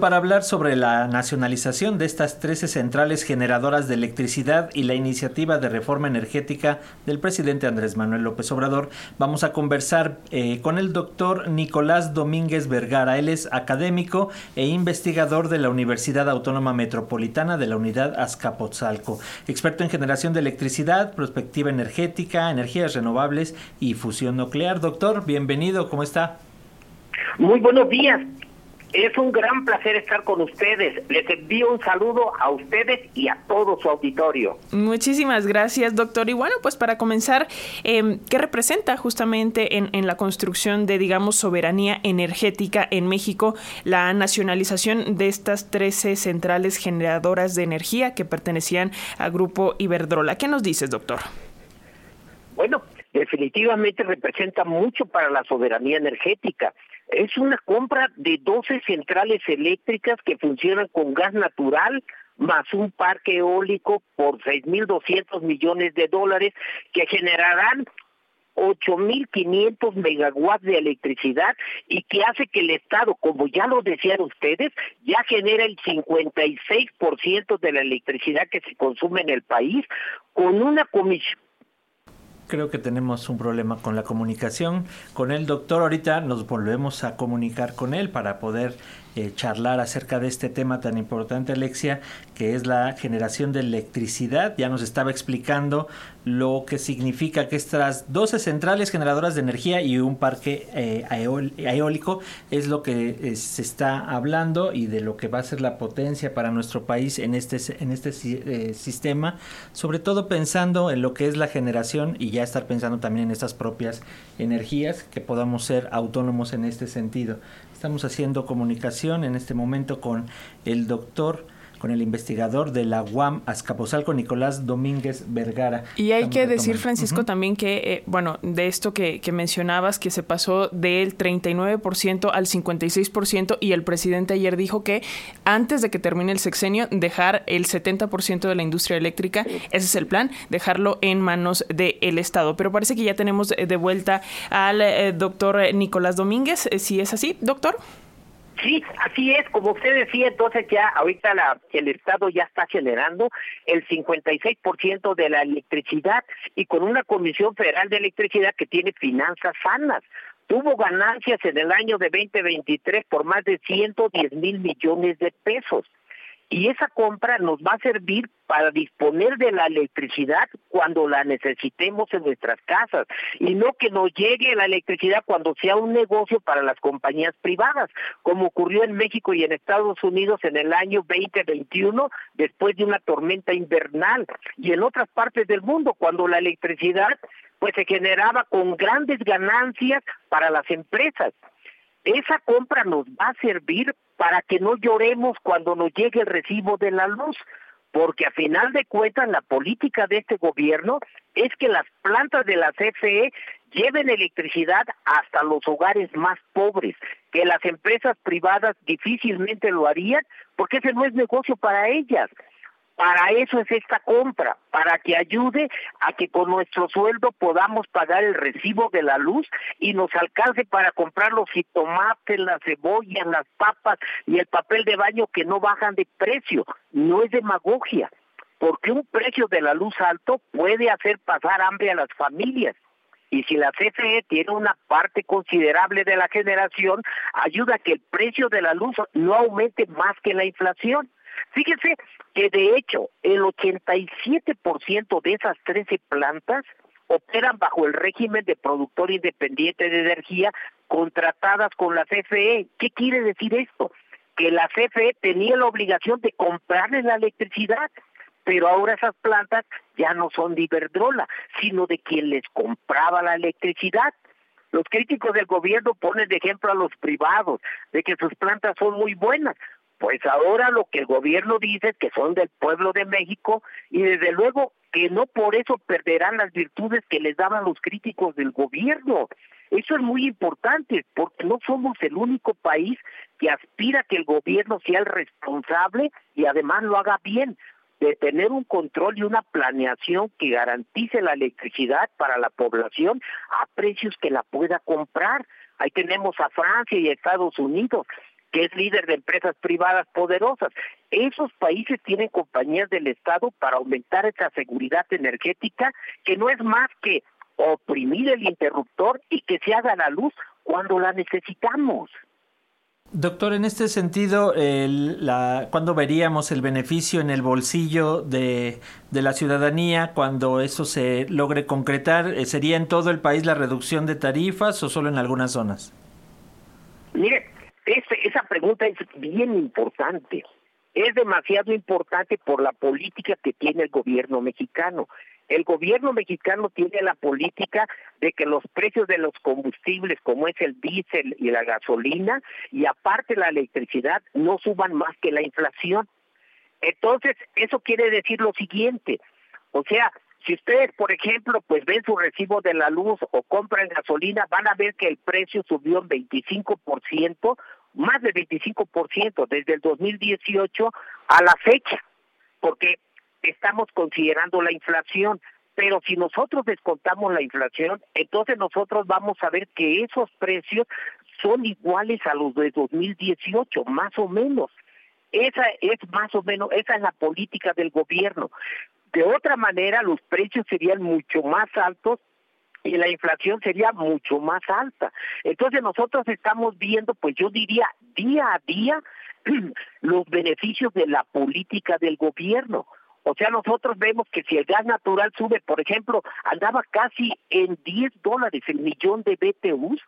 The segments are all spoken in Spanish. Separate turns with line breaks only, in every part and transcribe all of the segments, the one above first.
para hablar sobre la nacionalización de estas 13 centrales generadoras de electricidad y la iniciativa de reforma energética del presidente Andrés Manuel López Obrador, vamos a conversar eh, con el doctor Nicolás Domínguez Vergara. Él es académico e investigador de la Universidad Autónoma Metropolitana de la Unidad Azcapotzalco, experto en generación de electricidad, prospectiva energética, energías renovables y fusión nuclear. Doctor, bienvenido, ¿cómo está?
Muy buenos días. Es un gran placer estar con ustedes. Les envío un saludo a ustedes y a todo su auditorio.
Muchísimas gracias, doctor. Y bueno, pues para comenzar, eh, ¿qué representa justamente en, en, la construcción de, digamos, soberanía energética en México la nacionalización de estas 13 centrales generadoras de energía que pertenecían al Grupo Iberdrola? ¿Qué nos dices, doctor?
Bueno, definitivamente representa mucho para la soberanía energética es una compra de 12 centrales eléctricas que funcionan con gas natural más un parque eólico por 6.200 millones de dólares que generarán 8.500 megawatts de electricidad y que hace que el Estado, como ya lo decían ustedes, ya genera el 56% de la electricidad que se consume en el país con una comisión
creo que tenemos un problema con la comunicación con el doctor. Ahorita nos volvemos a comunicar con él para poder eh, charlar acerca de este tema tan importante, Alexia, que es la generación de electricidad. Ya nos estaba explicando lo que significa que estas 12 centrales generadoras de energía y un parque eh, eólico es lo que eh, se está hablando y de lo que va a ser la potencia para nuestro país en este, en este sistema, sobre todo pensando en lo que es la generación y ya estar pensando también en estas propias energías, que podamos ser autónomos en este sentido. Estamos haciendo comunicación en este momento con el doctor con el investigador de la UAM Azcapotzalco, Nicolás Domínguez Vergara.
Y hay que decir, Francisco, también que, eh, bueno, de esto que, que, mencionabas, que se pasó del 39% al 56% y el presidente ayer dijo que antes de que termine el sexenio, dejar el 70% de la industria eléctrica, ese es el plan, dejarlo en manos del Estado. Pero parece que ya tenemos de vuelta al eh, doctor Nicolás Domínguez, si es así, doctor.
Sí, así es, como usted decía, entonces ya ahorita el Estado ya está generando el 56% de la electricidad y con una Comisión Federal de Electricidad que tiene finanzas sanas. Tuvo ganancias en el año de 2023 por más de 110 mil millones de pesos y esa compra nos va a servir para disponer de la electricidad cuando la necesitemos en nuestras casas y no que nos llegue la electricidad cuando sea un negocio para las compañías privadas, como ocurrió en México y en Estados Unidos en el año 2021 después de una tormenta invernal y en otras partes del mundo cuando la electricidad pues se generaba con grandes ganancias para las empresas. Esa compra nos va a servir para que no lloremos cuando nos llegue el recibo de la luz, porque a final de cuentas la política de este gobierno es que las plantas de la CFE lleven electricidad hasta los hogares más pobres, que las empresas privadas difícilmente lo harían, porque ese no es negocio para ellas. Para eso es esta compra, para que ayude a que con nuestro sueldo podamos pagar el recibo de la luz y nos alcance para comprar los jitomates, las cebollas, las papas y el papel de baño que no bajan de precio. No es demagogia, porque un precio de la luz alto puede hacer pasar hambre a las familias. Y si la CFE tiene una parte considerable de la generación, ayuda a que el precio de la luz no aumente más que la inflación. Fíjese que de hecho el 87% de esas 13 plantas operan bajo el régimen de productor independiente de energía contratadas con la CFE. ¿Qué quiere decir esto? Que la CFE tenía la obligación de comprarle la electricidad, pero ahora esas plantas ya no son de Iberdrola, sino de quien les compraba la electricidad. Los críticos del gobierno ponen de ejemplo a los privados, de que sus plantas son muy buenas, pues ahora lo que el gobierno dice es que son del pueblo de México y desde luego que no por eso perderán las virtudes que les daban los críticos del gobierno. Eso es muy importante porque no somos el único país que aspira a que el gobierno sea el responsable y además lo haga bien, de tener un control y una planeación que garantice la electricidad para la población a precios que la pueda comprar. Ahí tenemos a Francia y a Estados Unidos que es líder de empresas privadas poderosas. Esos países tienen compañías del Estado para aumentar esa seguridad energética, que no es más que oprimir el interruptor y que se haga la luz cuando la necesitamos.
Doctor, en este sentido, el, la, ¿cuándo veríamos el beneficio en el bolsillo de, de, la ciudadanía cuando eso se logre concretar? Eh, ¿Sería en todo el país la reducción de tarifas o solo en algunas zonas?
Pregunta es bien importante. Es demasiado importante por la política que tiene el gobierno mexicano. El gobierno mexicano tiene la política de que los precios de los combustibles, como es el diésel y la gasolina, y aparte la electricidad, no suban más que la inflación. Entonces, eso quiere decir lo siguiente, o sea, si ustedes, por ejemplo, pues ven su recibo de la luz o compran gasolina, van a ver que el precio subió en 25%, más de 25% desde el 2018 a la fecha, porque estamos considerando la inflación, pero si nosotros descontamos la inflación, entonces nosotros vamos a ver que esos precios son iguales a los de 2018, más o menos. Esa es más o menos, esa es la política del gobierno. De otra manera, los precios serían mucho más altos y la inflación sería mucho más alta. Entonces nosotros estamos viendo, pues yo diría, día a día, los beneficios de la política del gobierno. O sea, nosotros vemos que si el gas natural sube, por ejemplo, andaba casi en 10 dólares el millón de BTUs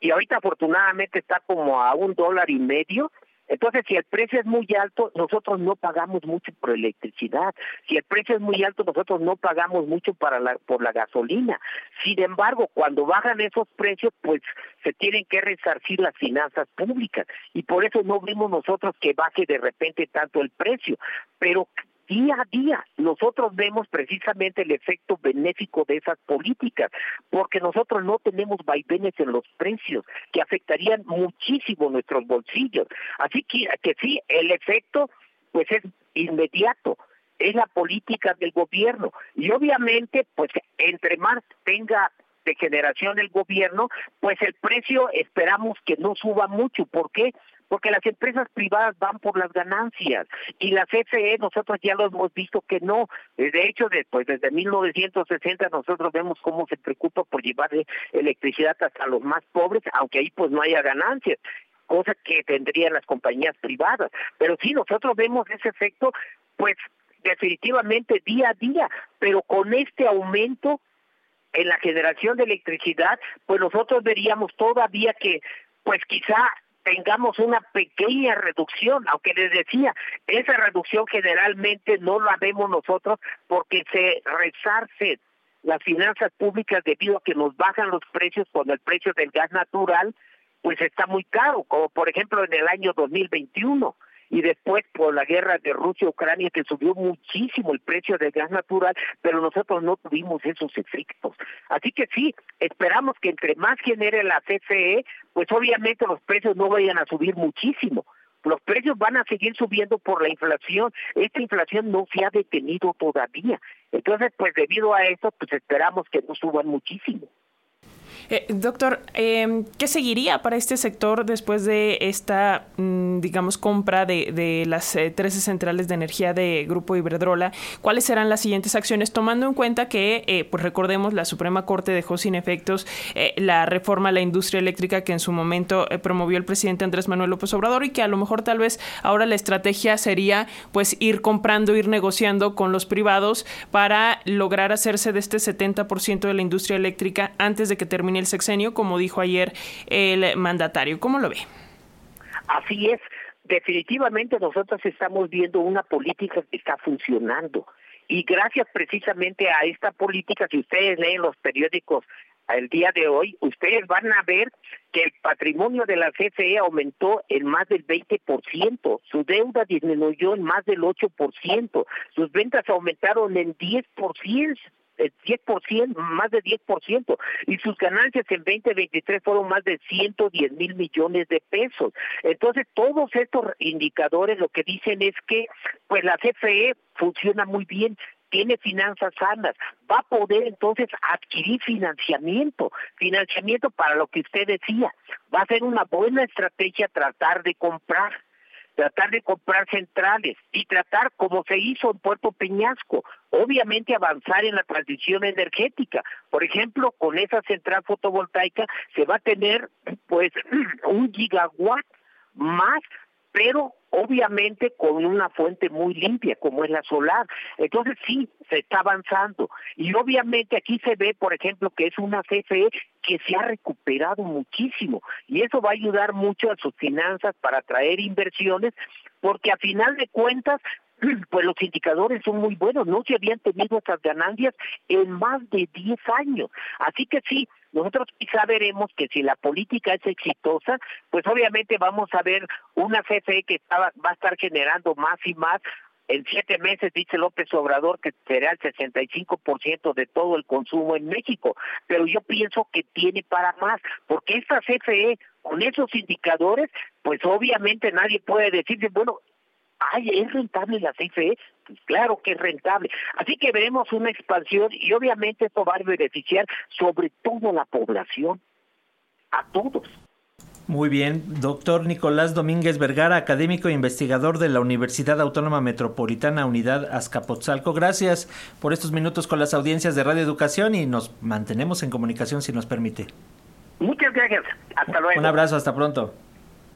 y ahorita afortunadamente está como a un dólar y medio. Entonces, si el precio es muy alto, nosotros no pagamos mucho por electricidad. Si el precio es muy alto, nosotros no pagamos mucho para por la gasolina. Sin embargo, cuando bajan esos precios, pues se tienen que resarcir las finanzas públicas. Y por eso no vemos nosotros que baje de repente tanto el precio. Pero día a día nosotros vemos precisamente el efecto benéfico de esas políticas, porque nosotros no tenemos vaivenes en los precios que afectarían muchísimo nuestros bolsillos. Así que, que sí, el efecto pues es inmediato, es la política del gobierno y obviamente pues entre más tenga de generación el gobierno, pues el precio esperamos que no suba mucho. ¿Por qué? Porque las empresas privadas van por las ganancias y la CFE nosotros ya lo hemos visto que no. De hecho, después desde 1960 nosotros vemos cómo se preocupa por llevar electricidad hasta los más pobres, aunque ahí pues no haya ganancias cosa que tendrían las compañías privadas. Pero sí, nosotros vemos ese efecto, pues definitivamente día a día, pero con este aumento en la generación de electricidad, pues nosotros veríamos todavía que, pues quizá tengamos una pequeña reducción, aunque les decía, esa reducción generalmente no la vemos nosotros porque se resarcen las finanzas públicas debido a que nos bajan los precios cuando el precio del gas natural pues está muy caro, como por ejemplo en el año 2021 y después por la guerra de Rusia-Ucrania que subió muchísimo el precio del gas natural, pero nosotros no tuvimos esos efectos. Así que sí, esperamos que entre más genere la CFE, pues obviamente los precios no vayan a subir muchísimo. Los precios van a seguir subiendo por la inflación. Esta inflación no se ha detenido todavía. Entonces, pues debido a eso, pues esperamos que no suban muchísimo.
Eh, doctor, eh, ¿qué seguiría para este sector después de esta, mm, digamos, compra de, de las 13 eh, centrales de energía de Grupo Iberdrola? ¿Cuáles serán las siguientes acciones? Tomando en cuenta que, eh, pues recordemos, la Suprema Corte dejó sin efectos eh, la reforma a la industria eléctrica que en su momento promovió el presidente Andrés Manuel López Obrador y que a lo mejor tal vez ahora la estrategia sería pues ir comprando, ir negociando con los privados para lograr hacerse de este 70% de la industria eléctrica antes de que termine el sexenio, como dijo ayer el mandatario. ¿Cómo lo ve?
Así es. Definitivamente nosotros estamos viendo una política que está funcionando. Y gracias precisamente a esta política, si ustedes leen los periódicos el día de hoy, ustedes van a ver que el patrimonio de la CFE aumentó en más del 20%, su deuda disminuyó en más del 8%, sus ventas aumentaron en 10%, el 10%, más de 10%, y sus ganancias en 2023 fueron más de 110 mil millones de pesos. Entonces, todos estos indicadores lo que dicen es que, pues la CFE funciona muy bien, tiene finanzas sanas, va a poder entonces adquirir financiamiento, financiamiento para lo que usted decía, va a ser una buena estrategia tratar de comprar tratar de comprar centrales y tratar como se hizo en Puerto Peñasco, obviamente avanzar en la transición energética. Por ejemplo, con esa central fotovoltaica se va a tener pues un gigawatt más pero obviamente con una fuente muy limpia como es la solar. Entonces sí, se está avanzando. Y obviamente aquí se ve, por ejemplo, que es una CFE que se ha recuperado muchísimo y eso va a ayudar mucho a sus finanzas para atraer inversiones porque a final de cuentas pues los indicadores son muy buenos, no se habían tenido estas ganancias en más de 10 años. Así que sí, nosotros quizá veremos que si la política es exitosa, pues obviamente vamos a ver una CFE que va a estar generando más y más. En siete meses dice López Obrador que será el 65% de todo el consumo en México, pero yo pienso que tiene para más, porque esta CFE con esos indicadores, pues obviamente nadie puede decirse, bueno, ay, ¿es rentable la CFE? Pues claro que es rentable. Así que veremos una expansión y obviamente esto va a beneficiar sobre todo a la población, a todos.
Muy bien, doctor Nicolás Domínguez Vergara, académico e investigador de la Universidad Autónoma Metropolitana Unidad Azcapotzalco. Gracias por estos minutos con las audiencias de Radio Educación y nos mantenemos en comunicación si nos permite.
Muchas gracias. Hasta luego.
Un abrazo, hasta pronto.